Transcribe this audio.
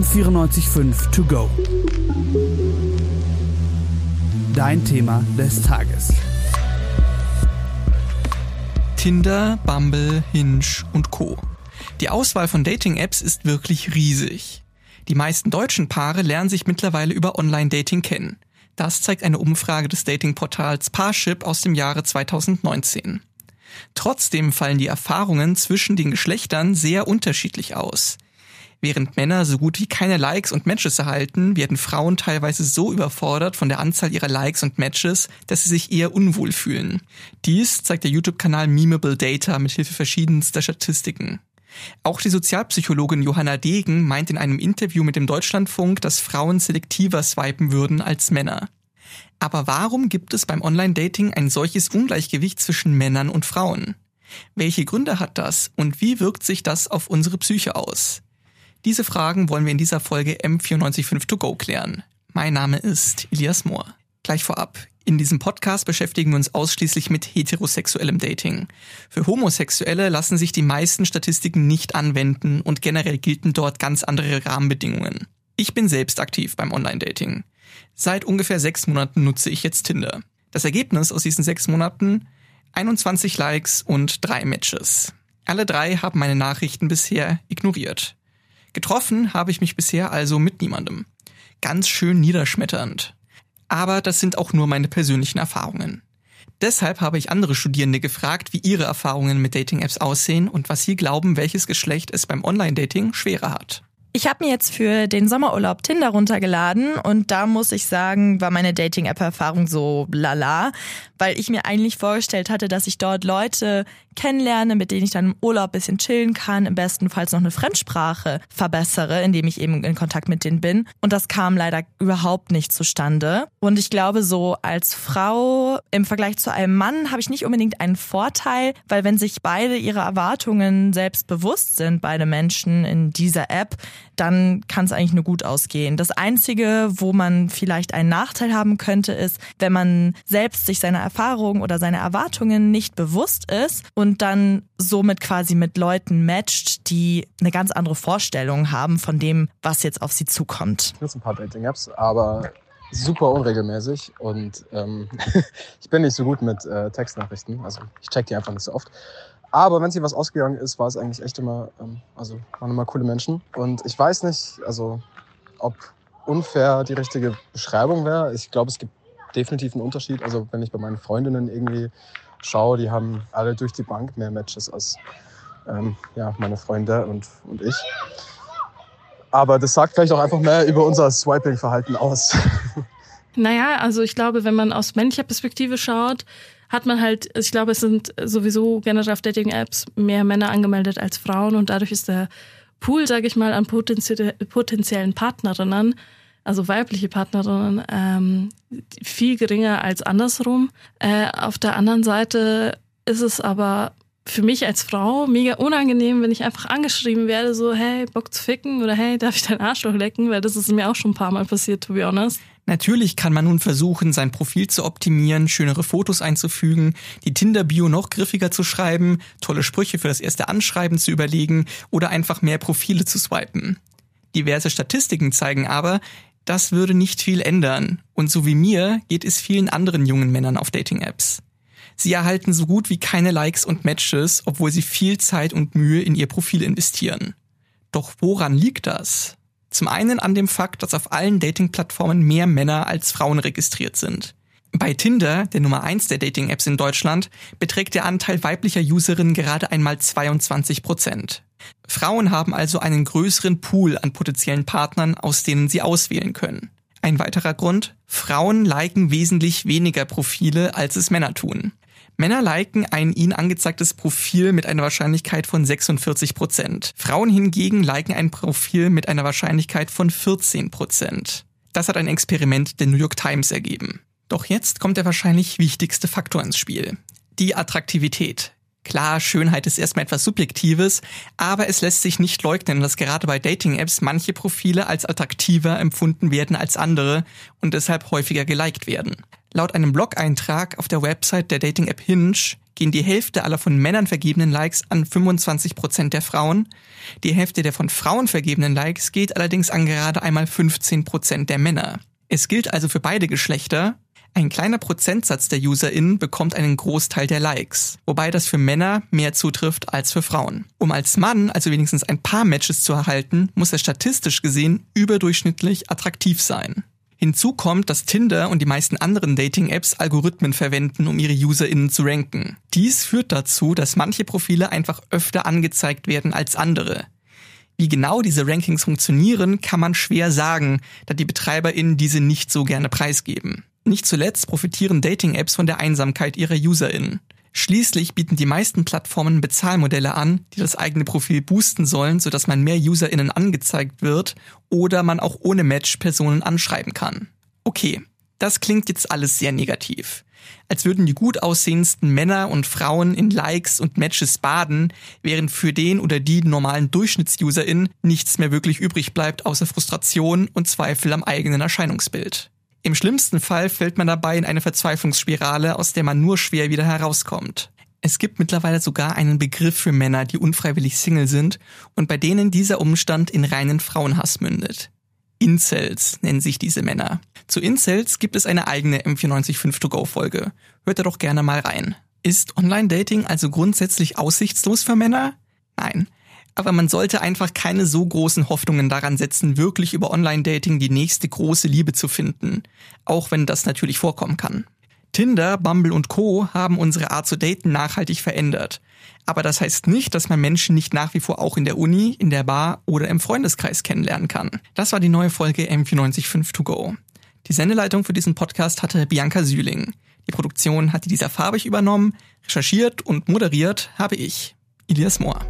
M945 To Go. Dein Thema des Tages. Tinder, Bumble, Hinge und Co. Die Auswahl von Dating-Apps ist wirklich riesig. Die meisten deutschen Paare lernen sich mittlerweile über Online-Dating kennen. Das zeigt eine Umfrage des Datingportals Parship aus dem Jahre 2019. Trotzdem fallen die Erfahrungen zwischen den Geschlechtern sehr unterschiedlich aus. Während Männer so gut wie keine Likes und Matches erhalten, werden Frauen teilweise so überfordert von der Anzahl ihrer Likes und Matches, dass sie sich eher unwohl fühlen. Dies zeigt der YouTube-Kanal Memeable Data mit Hilfe verschiedenster Statistiken. Auch die Sozialpsychologin Johanna Degen meint in einem Interview mit dem Deutschlandfunk, dass Frauen selektiver swipen würden als Männer. Aber warum gibt es beim Online-Dating ein solches Ungleichgewicht zwischen Männern und Frauen? Welche Gründe hat das und wie wirkt sich das auf unsere Psyche aus? Diese Fragen wollen wir in dieser Folge M945 To Go klären. Mein Name ist Elias Mohr. Gleich vorab. In diesem Podcast beschäftigen wir uns ausschließlich mit heterosexuellem Dating. Für Homosexuelle lassen sich die meisten Statistiken nicht anwenden und generell gelten dort ganz andere Rahmenbedingungen. Ich bin selbst aktiv beim Online-Dating. Seit ungefähr sechs Monaten nutze ich jetzt Tinder. Das Ergebnis aus diesen sechs Monaten 21 Likes und drei Matches. Alle drei haben meine Nachrichten bisher ignoriert. Getroffen habe ich mich bisher also mit niemandem. Ganz schön niederschmetternd. Aber das sind auch nur meine persönlichen Erfahrungen. Deshalb habe ich andere Studierende gefragt, wie ihre Erfahrungen mit Dating-Apps aussehen und was sie glauben, welches Geschlecht es beim Online-Dating schwerer hat. Ich habe mir jetzt für den Sommerurlaub Tinder runtergeladen und da muss ich sagen, war meine Dating-App-Erfahrung so lala, weil ich mir eigentlich vorgestellt hatte, dass ich dort Leute kennenlerne, mit denen ich dann im Urlaub bisschen chillen kann, im besten Falls noch eine Fremdsprache verbessere, indem ich eben in Kontakt mit denen bin. Und das kam leider überhaupt nicht zustande. Und ich glaube, so als Frau im Vergleich zu einem Mann habe ich nicht unbedingt einen Vorteil, weil wenn sich beide ihre Erwartungen selbst bewusst sind, beide Menschen in dieser App, dann kann es eigentlich nur gut ausgehen. Das Einzige, wo man vielleicht einen Nachteil haben könnte, ist, wenn man selbst sich seiner Erfahrungen oder seiner Erwartungen nicht bewusst ist und dann somit quasi mit Leuten matcht, die eine ganz andere Vorstellung haben von dem, was jetzt auf sie zukommt. Ich nutze ein paar Dating-Apps, aber super unregelmäßig und ähm, ich bin nicht so gut mit äh, Textnachrichten. Also ich check die einfach nicht so oft. Aber wenn sie was ausgegangen ist, war es eigentlich echt immer, ähm, also waren immer coole Menschen. Und ich weiß nicht, also ob unfair die richtige Beschreibung wäre. Ich glaube, es gibt definitiv einen Unterschied. Also wenn ich bei meinen Freundinnen irgendwie schaue, die haben alle durch die Bank mehr Matches als ähm, ja, meine Freunde und, und ich. Aber das sagt vielleicht auch einfach mehr über unser Swiping-Verhalten aus. Naja, also ich glaube, wenn man aus männlicher Perspektive schaut, hat man halt, ich glaube, es sind sowieso generell auf Dating-Apps mehr Männer angemeldet als Frauen und dadurch ist der Pool, sage ich mal, an potenziellen Partnerinnen, also weibliche Partnerinnen, ähm, viel geringer als andersrum. Äh, auf der anderen Seite ist es aber für mich als Frau mega unangenehm, wenn ich einfach angeschrieben werde, so, hey, Bock zu ficken oder hey, darf ich deinen Arschloch lecken? Weil das ist mir auch schon ein paar Mal passiert, to be honest. Natürlich kann man nun versuchen, sein Profil zu optimieren, schönere Fotos einzufügen, die Tinder-Bio noch griffiger zu schreiben, tolle Sprüche für das erste Anschreiben zu überlegen oder einfach mehr Profile zu swipen. Diverse Statistiken zeigen aber, das würde nicht viel ändern. Und so wie mir geht es vielen anderen jungen Männern auf Dating-Apps. Sie erhalten so gut wie keine Likes und Matches, obwohl sie viel Zeit und Mühe in ihr Profil investieren. Doch woran liegt das? Zum einen an dem Fakt, dass auf allen Dating-Plattformen mehr Männer als Frauen registriert sind. Bei Tinder, der Nummer 1 der Dating-Apps in Deutschland, beträgt der Anteil weiblicher Userinnen gerade einmal 22 Prozent. Frauen haben also einen größeren Pool an potenziellen Partnern, aus denen sie auswählen können. Ein weiterer Grund, Frauen liken wesentlich weniger Profile, als es Männer tun. Männer liken ein ihnen angezeigtes Profil mit einer Wahrscheinlichkeit von 46 Prozent. Frauen hingegen liken ein Profil mit einer Wahrscheinlichkeit von 14 Prozent. Das hat ein Experiment der New York Times ergeben. Doch jetzt kommt der wahrscheinlich wichtigste Faktor ins Spiel. Die Attraktivität. Klar, Schönheit ist erstmal etwas Subjektives, aber es lässt sich nicht leugnen, dass gerade bei Dating-Apps manche Profile als attraktiver empfunden werden als andere und deshalb häufiger geliked werden. Laut einem Blog-Eintrag auf der Website der Dating-App Hinge gehen die Hälfte aller von Männern vergebenen Likes an 25 Prozent der Frauen. Die Hälfte der von Frauen vergebenen Likes geht allerdings an gerade einmal 15 Prozent der Männer. Es gilt also für beide Geschlechter, ein kleiner Prozentsatz der UserInnen bekommt einen Großteil der Likes, wobei das für Männer mehr zutrifft als für Frauen. Um als Mann also wenigstens ein paar Matches zu erhalten, muss er statistisch gesehen überdurchschnittlich attraktiv sein. Hinzu kommt, dass Tinder und die meisten anderen Dating-Apps Algorithmen verwenden, um ihre UserInnen zu ranken. Dies führt dazu, dass manche Profile einfach öfter angezeigt werden als andere. Wie genau diese Rankings funktionieren, kann man schwer sagen, da die BetreiberInnen diese nicht so gerne preisgeben. Nicht zuletzt profitieren Dating-Apps von der Einsamkeit ihrer UserInnen. Schließlich bieten die meisten Plattformen Bezahlmodelle an, die das eigene Profil boosten sollen, sodass man mehr UserInnen angezeigt wird oder man auch ohne Match Personen anschreiben kann. Okay, das klingt jetzt alles sehr negativ. Als würden die gut aussehendsten Männer und Frauen in Likes und Matches baden, während für den oder die normalen DurchschnittsuserInnen nichts mehr wirklich übrig bleibt außer Frustration und Zweifel am eigenen Erscheinungsbild. Im schlimmsten Fall fällt man dabei in eine Verzweiflungsspirale, aus der man nur schwer wieder herauskommt. Es gibt mittlerweile sogar einen Begriff für Männer, die unfreiwillig Single sind und bei denen dieser Umstand in reinen Frauenhass mündet. Incels nennen sich diese Männer. Zu Incels gibt es eine eigene M945 To Go Folge. Hört da doch gerne mal rein. Ist Online-Dating also grundsätzlich aussichtslos für Männer? Nein aber man sollte einfach keine so großen Hoffnungen daran setzen, wirklich über Online-Dating die nächste große Liebe zu finden, auch wenn das natürlich vorkommen kann. Tinder, Bumble und Co. haben unsere Art zu daten nachhaltig verändert. Aber das heißt nicht, dass man Menschen nicht nach wie vor auch in der Uni, in der Bar oder im Freundeskreis kennenlernen kann. Das war die neue Folge M495 To Go. Die Sendeleitung für diesen Podcast hatte Bianca Sühling. Die Produktion hatte dieser farbig übernommen, recherchiert und moderiert habe ich, Elias Mohr.